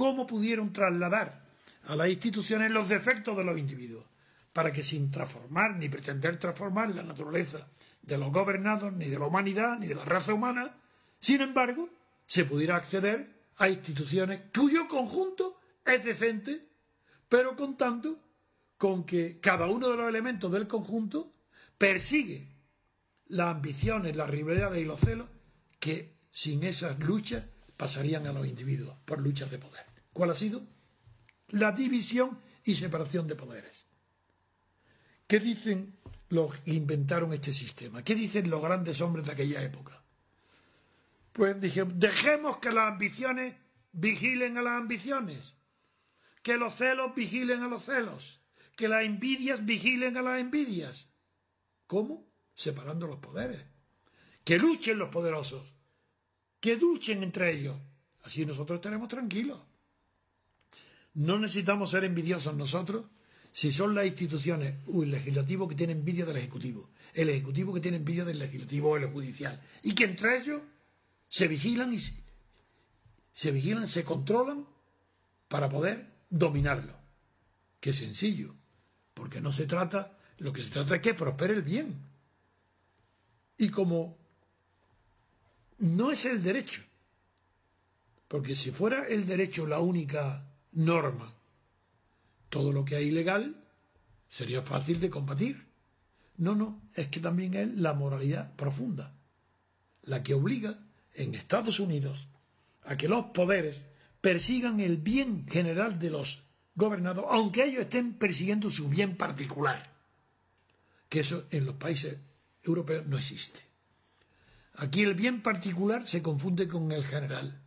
cómo pudieron trasladar a las instituciones los defectos de los individuos, para que sin transformar ni pretender transformar la naturaleza de los gobernados, ni de la humanidad, ni de la raza humana, sin embargo, se pudiera acceder a instituciones cuyo conjunto es decente, pero contando con que cada uno de los elementos del conjunto persigue las ambiciones, las rivalidades y los celos que sin esas luchas pasarían a los individuos por luchas de poder. ¿Cuál ha sido? La división y separación de poderes. ¿Qué dicen los que inventaron este sistema? ¿Qué dicen los grandes hombres de aquella época? Pues dijeron, dejemos que las ambiciones vigilen a las ambiciones, que los celos vigilen a los celos, que las envidias vigilen a las envidias. ¿Cómo? Separando los poderes. Que luchen los poderosos, que duchen entre ellos. Así nosotros estaremos tranquilos. No necesitamos ser envidiosos nosotros si son las instituciones, o el legislativo que tiene envidia del ejecutivo, el ejecutivo que tiene envidia del legislativo o el judicial, y que entre ellos se vigilan y se, vigilan, se controlan para poder dominarlo. Qué sencillo, porque no se trata, lo que se trata es que prospere el bien. Y como no es el derecho, porque si fuera el derecho la única norma, todo lo que es ilegal sería fácil de combatir. No, no, es que también es la moralidad profunda, la que obliga en Estados Unidos a que los poderes persigan el bien general de los gobernados, aunque ellos estén persiguiendo su bien particular. Que eso en los países europeos no existe. Aquí el bien particular se confunde con el general.